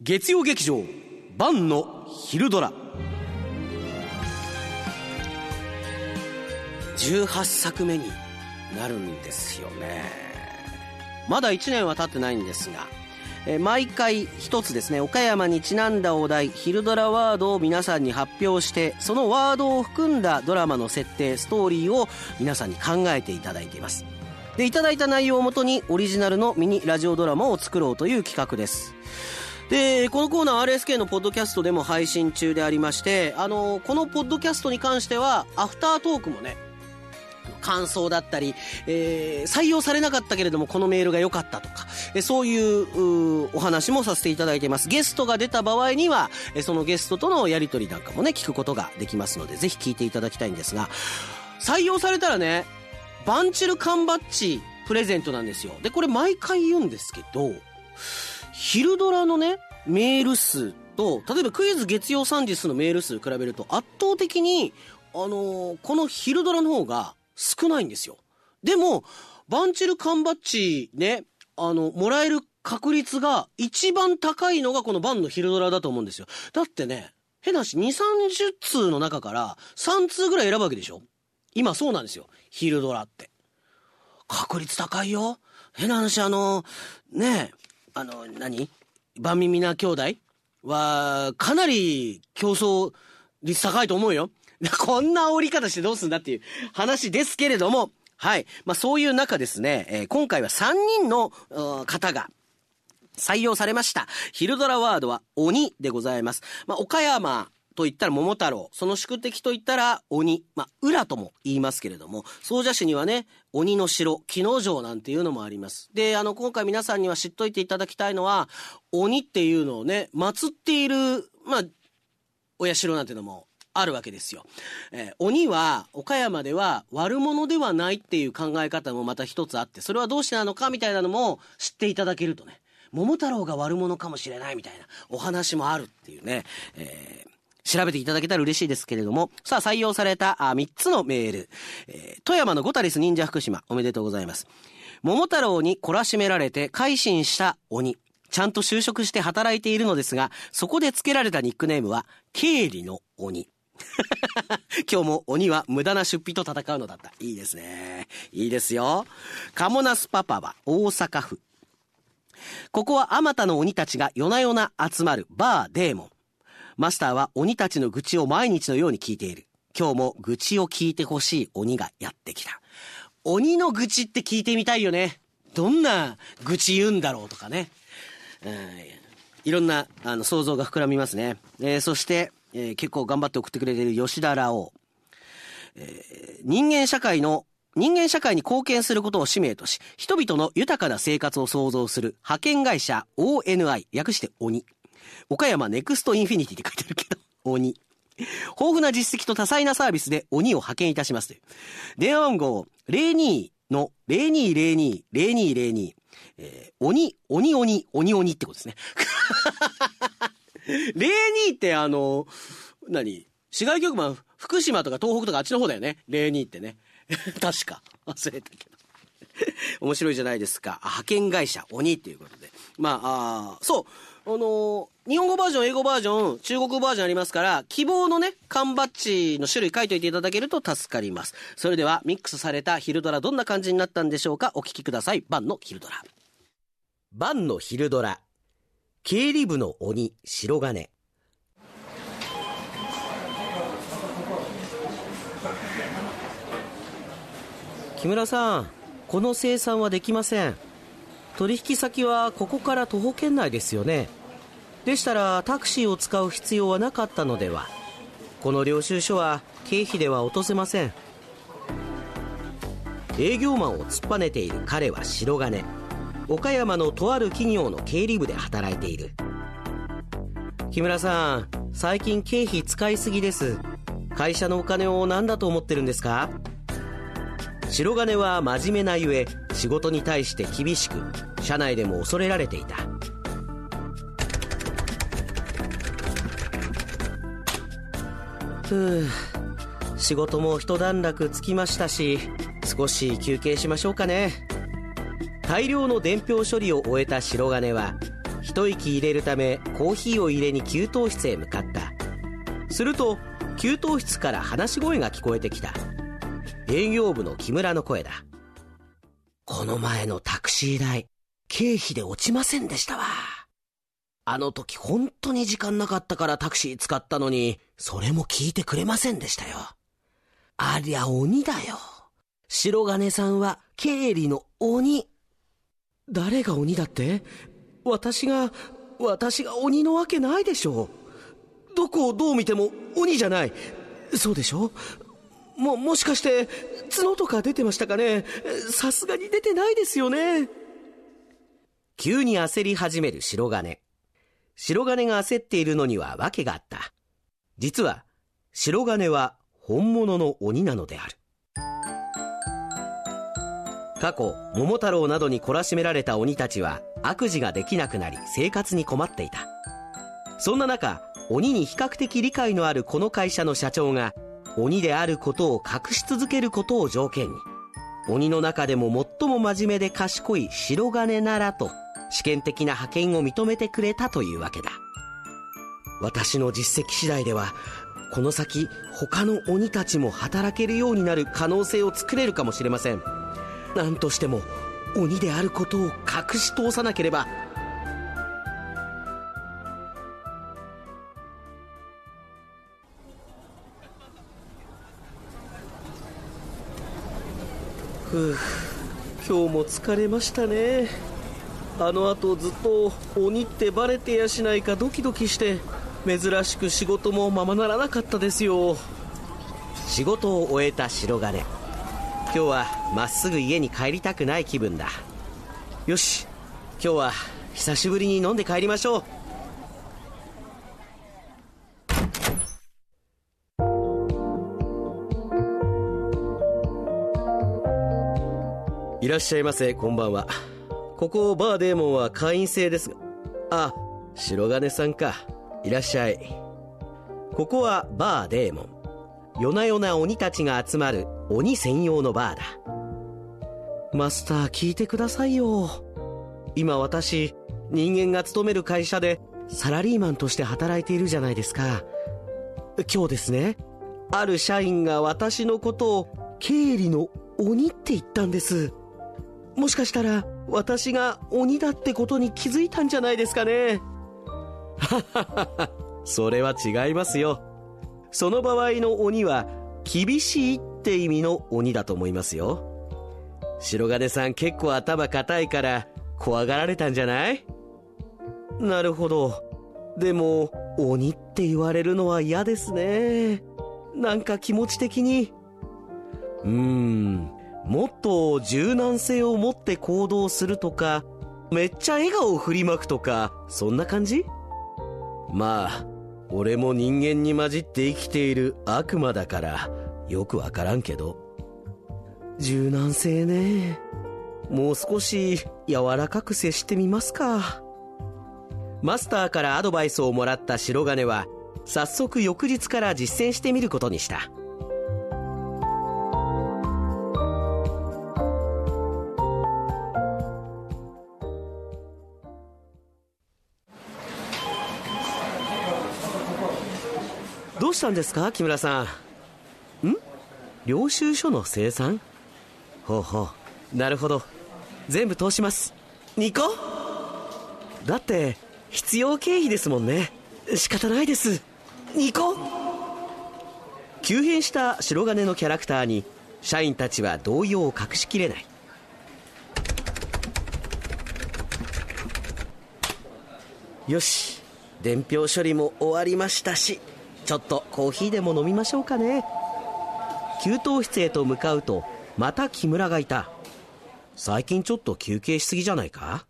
月曜劇場晩の昼ドラ。18作目になるんですよね。まだ1年は経ってないんですが毎回一つですね岡山にちなんだお題昼ドラワードを皆さんに発表してそのワードを含んだドラマの設定ストーリーを皆さんに考えていただいています。でいただいた内容をもとにオリジナルのミニラジオドラマを作ろうという企画です。でこのコーナー RSK のポッドキャストでも配信中でありましてあのこのポッドキャストに関してはアフタートークもね感想だったり、えー、採用されなかったけれどもこのメールが良かったとか、そういうお話もさせていただいています。ゲストが出た場合には、そのゲストとのやりとりなんかもね、聞くことができますので、ぜひ聞いていただきたいんですが、採用されたらね、バンチル缶バッジプレゼントなんですよ。で、これ毎回言うんですけど、昼ドラのね、メール数と、例えばクイズ月曜サンディスのメール数比べると圧倒的に、あのー、この昼ドラの方が少ないんですよ。でも、バンチル缶バッジね、あの、もらえる確率が一番高いのがこのバンの昼ドラだと思うんですよ。だってね、変な話、2、30通の中から3通ぐらい選ぶわけでしょ？今そうなんですよ。昼ドラって。確率高いよ。変な話、あの、ねえあの、何？万耳な兄弟？は、かなり競争率高いと思うよ。こんな煽り方してどうすんだっていう話ですけれども、はい。まあそういう中ですね、えー、今回は3人の方が採用されました。昼ドラワードは鬼でございます。まあ岡山と言ったら桃太郎、その宿敵と言ったら鬼、まあ、裏とも言いますけれども、総社市にはね、鬼の城、木の城なんていうのもあります。で、あの、今回皆さんには知っといていただきたいのは、鬼っていうのをね、祀っている、まあ、お社なんていうのもあるわけですよ。えー、鬼は岡山では悪者ではないっていう考え方もまた一つあって、それはどうしてなのかみたいなのも知っていただけるとね、桃太郎が悪者かもしれないみたいなお話もあるっていうね、えー調べていただけたら嬉しいですけれども、さあ採用されたあ3つのメール、えー、富山のゴタリス忍者福島、おめでとうございます。桃太郎に懲らしめられて改心した鬼。ちゃんと就職して働いているのですが、そこで付けられたニックネームは、経理の鬼。今日も鬼は無駄な出費と戦うのだった。いいですね。いいですよ。カモナスパパは大阪府。ここはあまたの鬼たちが夜な夜な集まるバーデーモン。マスターは鬼たちの愚痴を毎日のように聞いている。今日も愚痴を聞いてほしい鬼がやってきた。鬼の愚痴って聞いてみたいよね。どんな愚痴言うんだろうとかね。うん、いろんなあの想像が膨らみますね。えー、そして、えー、結構頑張って送ってくれている吉田ラオウ。えー、人間社会の人間社会に貢献することを使命とし、人々の豊かな生活を創造する派遣会社 ONI、略して鬼。岡山ネクストインフィニティって書いてあるけど、鬼。豊富な実績と多彩なサービスで鬼を派遣いたしますという。電話番号02の0202、0202、えー、鬼、鬼鬼、鬼鬼ってことですね。02ってあの、何？市外局番、福島とか東北とかあっちの方だよね。02ってね。確か。忘れたけど。面白いじゃないですか。派遣会社、鬼っていうことで。まあ、あそう。あのー、日本語バージョン、英語バージョン、中国バージョンありますから、希望のね、缶バッジの種類書いといていただけると助かります。それでは、ミックスされた昼ドラどんな感じになったんでしょうか？お聞きください。バンの昼ドラ。バンの昼ドラ。経理部の鬼、白金。木村さん、この生産はできません。取引先はここから徒歩圏内ですよね。でしたらタクシーを使う必要はなかったのでは。この領収書は経費では落とせません。営業マンを突っぱねている彼は白金。岡山のとある企業の経理部で働いている木村さん最近経費使いすぎです会社のお金を何だと思ってるんですか？白金は真面目なゆえ仕事に対して厳しく社内でも恐れられていたふう仕事も一段落つきましたし少し休憩しましょうかね。大量の伝票処理を終えた白金は一息入れるためコーヒーを入れに給湯室へ向かった。すると給湯室から話し声が聞こえてきた。営業部の木村の声だ。この前のタクシー代経費で落ちませんでしたわ。あの時本当に時間なかったからタクシー使ったのにそれも聞いてくれませんでしたよ。ありゃ鬼だよ。白金さんは経理の鬼。誰が鬼だって？私が私が鬼のわけないでしょう。どこをどう見ても鬼じゃない。そうでしょも、もしかして、角とか出てましたかね？さすがに出てないですよね。急に焦り始める白金。白金が焦っているのには訳があった。実は、白金は本物の鬼なのである。過去、桃太郎などに懲らしめられた鬼たちは悪事ができなくなり生活に困っていた。そんな中、鬼に比較的理解のあるこの会社の社長が鬼であることを隠し続けることを条件に鬼の中でも最も真面目で賢い白金ならと試験的な派遣を認めてくれたというわけだ。私の実績次第ではこの先他の鬼たちも働けるようになる可能性を作れるかもしれません。何としても鬼であることを隠し通さなければ。ふう今日も疲れましたね。あの後ずっと鬼ってバレてやしないかドキドキして珍しく仕事もままならなかったですよ。仕事を終えた白金。今日はまっすぐ家に帰りたくない気分だ。よし今日は久しぶりに飲んで帰りましょう。いらっしゃいませ、こんばんは。ここ、バーデーモンは会員制ですが。あ、白金さんか。いらっしゃい。ここはバーデーモン。夜な夜な鬼たちが集まる鬼専用のバーだ。マスター聞いてくださいよ。今私、人間が勤める会社でサラリーマンとして働いているじゃないですか。今日ですね、ある社員が私のことを経理の鬼って言ったんです。もしかしたら私が鬼だってことに気づいたんじゃないですかね。はははそれは違いますよ。その場合の鬼は厳しいって意味の鬼だと思いますよ。白金さん結構頭固いから怖がられたんじゃない？なるほど。でも鬼って言われるのは嫌ですね。なんか気持ち的に。うーん。もっと柔軟性を持って行動するとか、めっちゃ笑顔を振りまくとか、そんな感じ？まあ、俺も人間に混じって生きている悪魔だから、よくわからんけど。柔軟性ね。もう少し柔らかく接してみますか。マスターからアドバイスをもらった白金は、早速翌日から実践してみることにした。したんですか木村さん？ん？領収書の生産？ほうほう。なるほど。全部通します。2個だって必要経費ですもんね。仕方ないです。2個急変した白金のキャラクターに社員たちは動揺を隠しきれない。よし。伝票処理も終わりましたし。ちょっとコーヒーでも飲みましょうかね。給湯室へと向かうとまた木村がいた。最近ちょっと休憩しすぎじゃないか？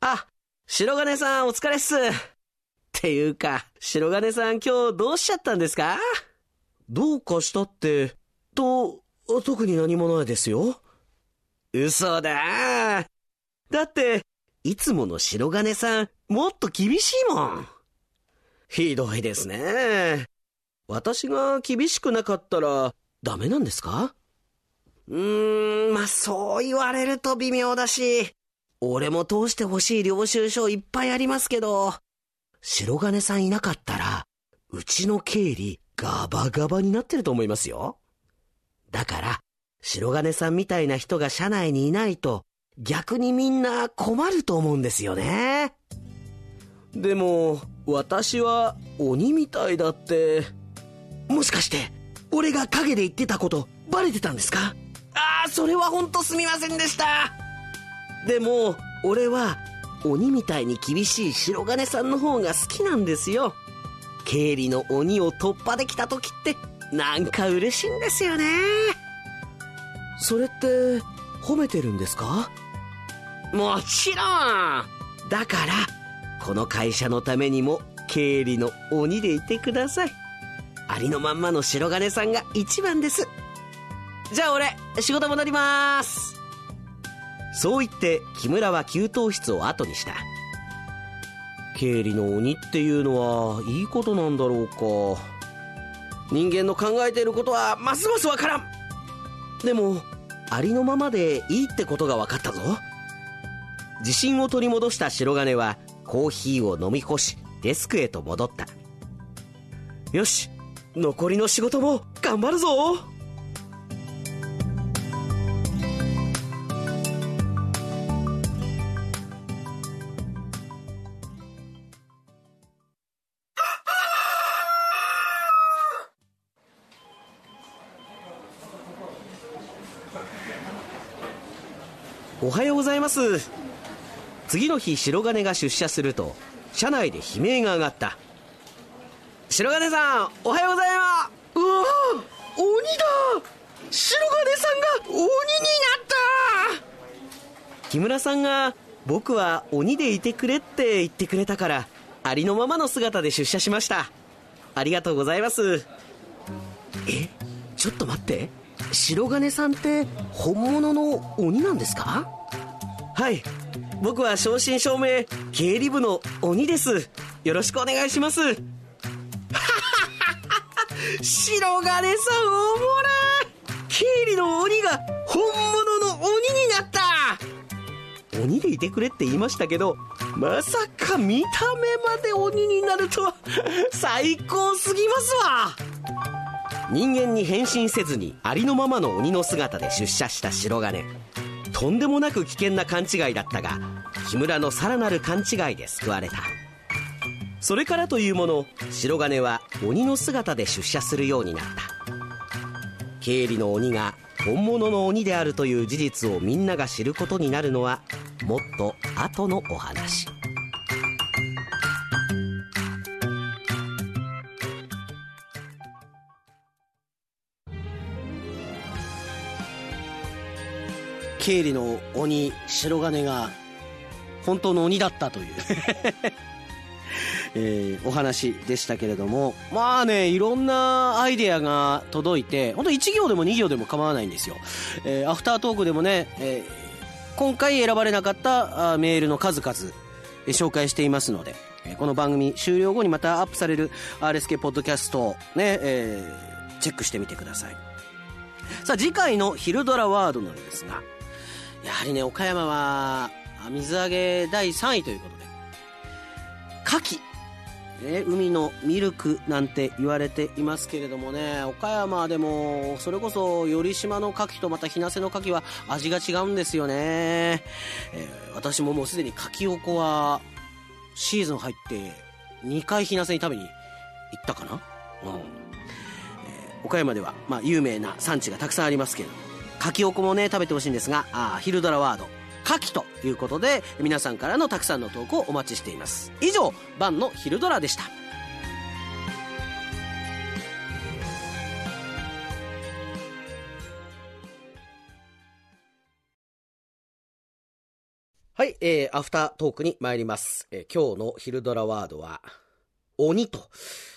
あ白金さんお疲れっす。っていうか白金さん今日どうしちゃったんですか？どうかしたってと特に何もないですよ。嘘だ。だっていつもの白金さんもっと厳しいもんひどいですね。私が厳しくなかったらダメなんですか？うーん、まあそう言われると微妙だし、俺も通してほしい領収書いっぱいありますけど、白金さんいなかったら、うちの経理ガバガバになってると思いますよ。だから、白金さんみたいな人が社内にいないと、逆にみんな困ると思うんですよね。でも、私は鬼みたいだって。もしかして、俺が影で言ってたことバレてたんですか？ああ、それはほんとすみませんでした。でも、俺は鬼みたいに厳しい白金さんの方が好きなんですよ。経理の鬼を突破できた時ってなんか嬉しいんですよね。それって褒めてるんですか？もちろんだからこの会社のためにも経理の鬼でいてください。ありのまんまの白金さんが一番です。じゃあ俺仕事戻ります。そう言って木村は給湯室を後にした。経理の鬼っていうのはいいことなんだろうか。人間の考えていることはますますわからん。でもありのままでいいってことが分かったぞ。自信を取り戻した白金はコーヒーを飲み干しデスクへと戻った。よし残りの仕事も頑張るぞ。おはようございます。次の日白金が出社すると社内で悲鳴が上がった。白金さんおはようございます。うわ鬼だ。白金さんが鬼になった。木村さんが僕は鬼でいてくれって言ってくれたからありのままの姿で出社しました。ありがとうございます。えちょっと待って。白金さんって本物の鬼なんですか？はい僕は正真正銘経理部の鬼です。よろしくお願いします。白金さんおもら経理の鬼が本物の鬼になった。鬼でいてくれって言いましたけどまさか見た目まで鬼になるとは。最高すぎますわ。人間に変身せずにありのままの鬼の姿で出社した白金。とんでもなく危険な勘違いだったが木村のさらなる勘違いで救われた。それからというもの白金は鬼の姿で出社するようになった。経理の鬼が本物の鬼であるという事実をみんなが知ることになるのはもっと後のお話。経理の鬼白金が本当の鬼だったという。えー、お話でしたけれども。まあねいろんなアイデアが届いて本当1行でも2行でも構わないんですよ、えー、アフタートークでもね、えー、今回選ばれなかったメールの数々、えー、紹介していますので、えー、この番組終了後にまたアップされる RSK ポッドキャストをね、えー、チェックしてみてください。さあ次回の「昼ドラワード」なんですがやはりね、岡山は、水揚げ第3位ということで、牡蠣、ね、海のミルクなんて言われていますけれどもね、岡山でも、それこそ、頼島の牡蠣とまた日生の牡蠣は味が違うんですよね。えー、私ももうすでに牡蠣おこは、シーズン入って、2回日生に食べに行ったかなうん。岡山では、まあ、有名な産地がたくさんありますけれども、かきおこもね、食べてほしいんですが、あ昼ドラワード、牡蠣ということで、皆さんからのたくさんの投稿をお待ちしています。以上、晩の昼ドラでした。はい、えー、アフタートークに参ります。えー、今日の昼ドラワードは、鬼と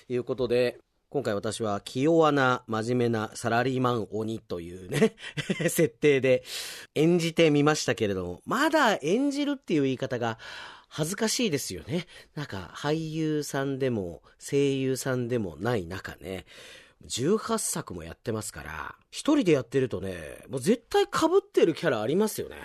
いうことで、今回私は気弱な真面目なサラリーマン鬼というね 設定で演じてみましたけれども、まだ演じるっていう言い方が恥ずかしいですよね。なんか俳優さんでも声優さんでもない中ね、18作もやってますから、一人でやってるとね、もう絶対被ってるキャラありますよね。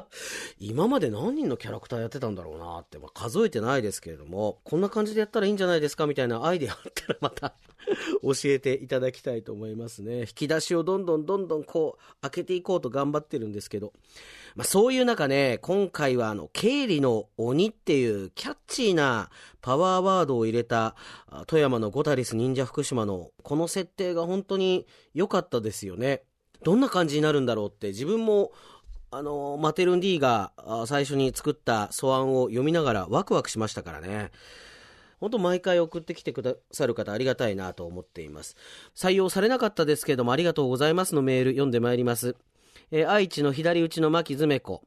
今まで何人のキャラクターやってたんだろうなって、まあ、数えてないですけれども、こんな感じでやったらいいんじゃないですかみたいなアイデアあったらまた 教えていただきたいと思いますね。引き出しをどんどんどんどんこう開けていこうと頑張ってるんですけど、まあ、そういう中ね、今回はあの、経理の鬼っていうキャッチーなパワーワードを入れた富山のゴタリス忍者福島のこの設定が本当に良かったですよね。どんな感じになるんだろうって自分もあの、マテルン D が最初に作った素案を読みながらワクワクしましたからね。本当毎回送ってきてくださる方ありがたいなと思っています。採用されなかったですけどもありがとうございますのメール読んでまいります。えー、愛知の左打ちの牧詰子、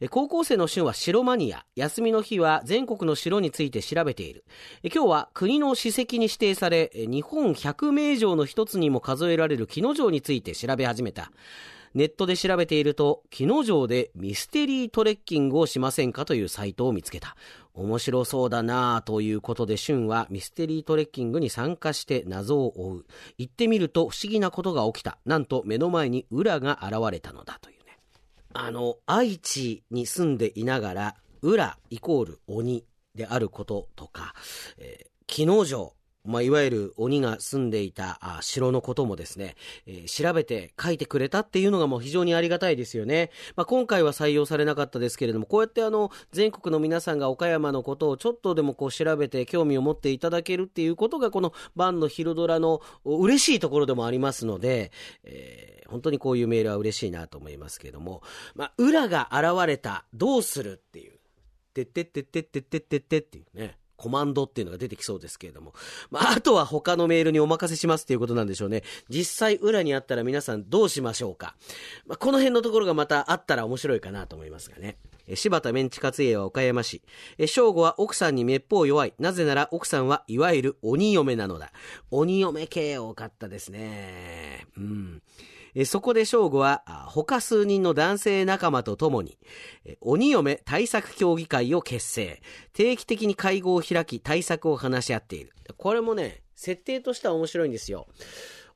えー、高校生の旬は城マニア休みの日は全国の城について調べている、えー、今日は国の史跡に指定され日本百名城の一つにも数えられる木之城について調べ始めたネットで調べていると、木之城でミステリートレッキングをしませんかというサイトを見つけた。面白そうだなぁということで、シュンはミステリートレッキングに参加して謎を追う。行ってみると不思議なことが起きた。なんと目の前に裏が現れたのだというね。あの、愛知に住んでいながら、裏イコール鬼であることとか、えー、木之城まあ、いわゆる鬼が住んでいたあ城のこともですね、えー、調べて書いてくれたっていうのがもう非常にありがたいですよね。まあ、今回は採用されなかったですけれども、こうやってあの、全国の皆さんが岡山のことをちょっとでもこう調べて興味を持っていただけるっていうことが、この晩の昼ドラの嬉しいところでもありますので、えー、本当にこういうメールは嬉しいなと思いますけれども、まあ、裏が現れた、どうするっていう、てってってってってってってってっていうね。コマンドっていうのが出てきそうですけれども。まあ、あとは他のメールにお任せしますっていうことなんでしょうね。実際裏にあったら皆さんどうしましょうか。まあ、この辺のところがまたあったら面白いかなと思いますがね。柴田メンチカツ家は岡山市。正吾は奥さんにめっぽう弱い。なぜなら奥さんはいわゆる鬼嫁なのだ。鬼嫁系多かったですね。うん。そこで正吾は他数人の男性仲間と共に鬼嫁対策協議会を結成定期的に会合を開き対策を話し合っているこれもね設定としては面白いんですよ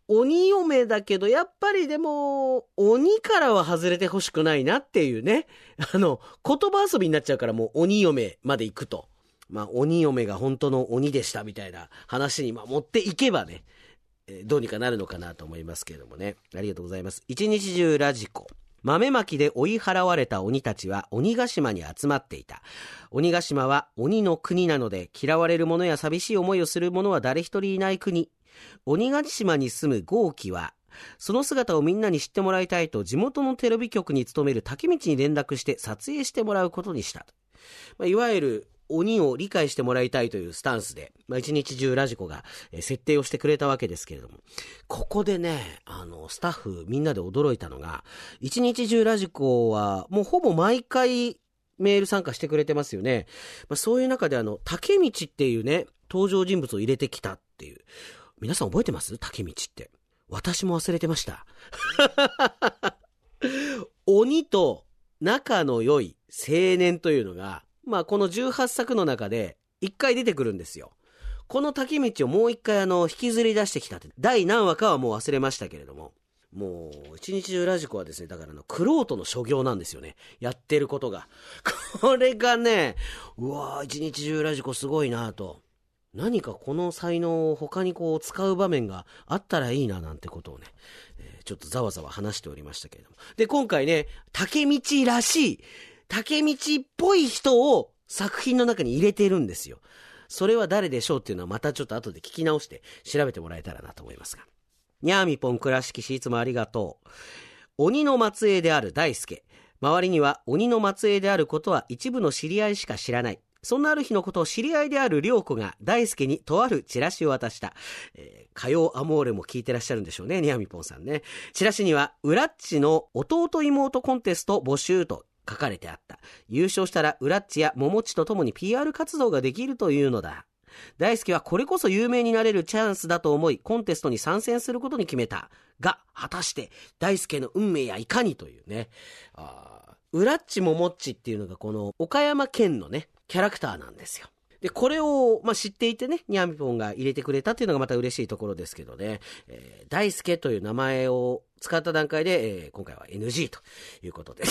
鬼嫁だけど、やっぱりでも、鬼からは外れてほしくないなっていうね。あの、言葉遊びになっちゃうからもう鬼嫁まで行くと。まあ、鬼嫁が本当の鬼でしたみたいな話に、まあ、持っていけばね、どうにかなるのかなと思いますけれどもね。ありがとうございます。一日中ラジコ。豆まきで追い払われた鬼たちは鬼ヶ島に集まっていた。鬼ヶ島は鬼の国なので嫌われる者や寂しい思いをする者は誰一人いない国。鬼ヶ島に住む豪輝はその姿をみんなに知ってもらいたいと地元のテレビ局に勤める竹道に連絡して撮影してもらうことにした。まあ、いわゆる鬼を理解してもらいたいというスタンスで、まあ、一日中ラジコが、設定をしてくれたわけですけれども、ここでね、あの、スタッフみんなで驚いたのが、一日中ラジコはもうほぼ毎回メール参加してくれてますよね。まあ、そういう中であの、竹道っていうね、登場人物を入れてきたっていう。皆さん覚えてます？竹道って。私も忘れてました。鬼と仲の良い青年というのが、まあ、この18作の中で、一回出てくるんですよ。この竹道をもう一回あの、引きずり出してきたって、第何話かはもう忘れましたけれども、もう、一日中ラジコはですね、だからあの、クロートの所業なんですよね。やってることが。これがね、うわぁ、一日中ラジコすごいなと。何かこの才能を他にこう使う場面があったらいいななんてことをね、えー、ちょっとざわざわ話しておりましたけれども。で、今回ね、竹道らしい、竹道っぽい人を作品の中に入れてるんですよ。それは誰でしょうっていうのはまたちょっと後で聞き直して調べてもらえたらなと思いますが。にゃーみぽん倉敷市いつもありがとう。鬼の末裔である大輔。周りには鬼の末裔であることは一部の知り合いしか知らない。そんなある日のことを知り合いである良子が大輔にとあるチラシを渡した。えー、火曜アモーレも聞いてらっしゃるんでしょうね、ニャミポンさんね。チラシには、ウラッチの弟妹コンテスト募集と書かれてあった。優勝したら、ウラッチやモモチと共に PR 活動ができるというのだ。大輔はこれこそ有名になれるチャンスだと思い、コンテストに参戦することに決めた。が、果たして、大輔の運命やいかにというね。あウラッチモモッチっていうのがこの岡山県のね、キャラクターなんですよ。で、これを、まあ、知っていてね、ニャンポンが入れてくれたっていうのがまた嬉しいところですけどね、えー、大輔という名前を使った段階で、えー、今回は NG ということで。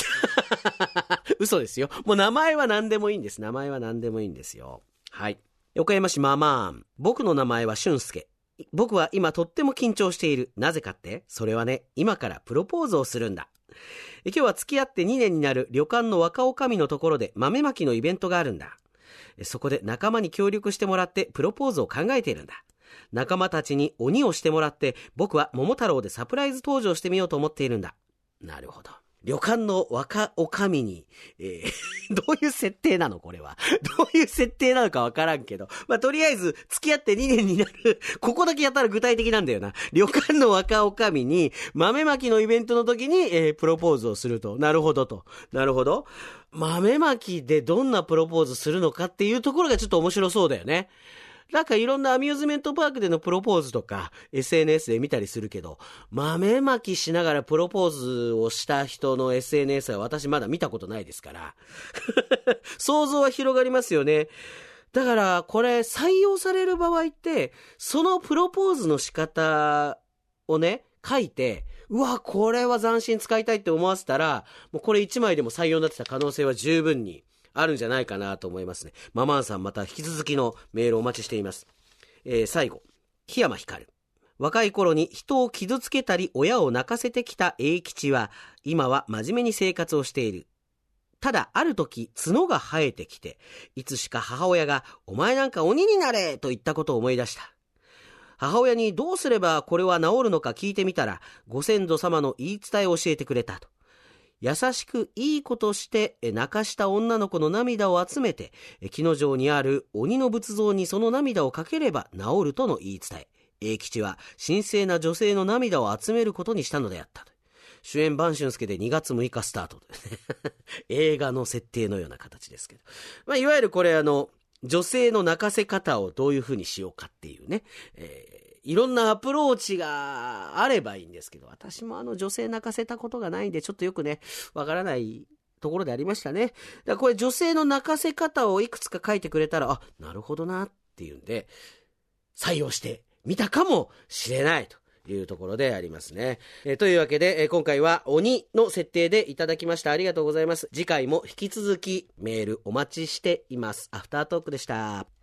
嘘ですよ。もう名前は何でもいいんです。名前は何でもいいんですよ。はい。岡山市ママーン。僕の名前は俊介。僕は今とっても緊張している。なぜかって？それはね、今からプロポーズをするんだ。今日は付き合って2年になる旅館の若女将のところで豆まきのイベントがあるんだ。そこで仲間に協力してもらってプロポーズを考えているんだ。仲間たちに鬼をしてもらって僕は桃太郎でサプライズ登場してみようと思っているんだ。なるほど。旅館の若おかみに、えー、どういう設定なのこれは。どういう設定なのかわからんけど。まあ、とりあえず、付き合って2年になる。ここだけやったら具体的なんだよな。旅館の若おかみに、豆まきのイベントの時に、えー、プロポーズをすると。なるほどと。なるほど。豆まきでどんなプロポーズするのかっていうところがちょっと面白そうだよね。なんかいろんなアミューズメントパークでのプロポーズとか SNS で見たりするけど、豆まきしながらプロポーズをした人の SNS は私まだ見たことないですから。想像は広がりますよね。だからこれ採用される場合って、そのプロポーズの仕方をね、書いて、うわ、これは斬新使いたいって思わせたら、もうこれ1枚でも採用になってた可能性は十分にあるんじゃないかなと思いますね。ママンさんまた引き続きのメールお待ちしています。えー、最後、檜山光。若い頃に人を傷つけたり親を泣かせてきた英吉は、今は真面目に生活をしている。ただ、ある時、角が生えてきて、いつしか母親が、お前なんか鬼になれと言ったことを思い出した。母親にどうすればこれは治るのか聞いてみたら、ご先祖様の言い伝えを教えてくれたと。優しくいいことして泣かした女の子の涙を集めて木の城にある鬼の仏像にその涙をかければ治るとの言い伝え。英吉は神聖な女性の涙を集めることにしたのであった主演晩春介で2月6日スタート 映画の設定のような形ですけど、まあ、いわゆるこれあの女性の泣かせ方をどういうふうにしようかっていうね、えーいろんなアプローチがあればいいんですけど、私もあの女性泣かせたことがないんで、ちょっとよくね、わからないところでありましたね。だからこれ女性の泣かせ方をいくつか書いてくれたら、あ、なるほどなっていうんで、採用してみたかもしれないと。いうところでありますね。え、というわけで、え、今回は鬼の設定でいただきました。ありがとうございます。次回も引き続きメールお待ちしています。アフタートークでした。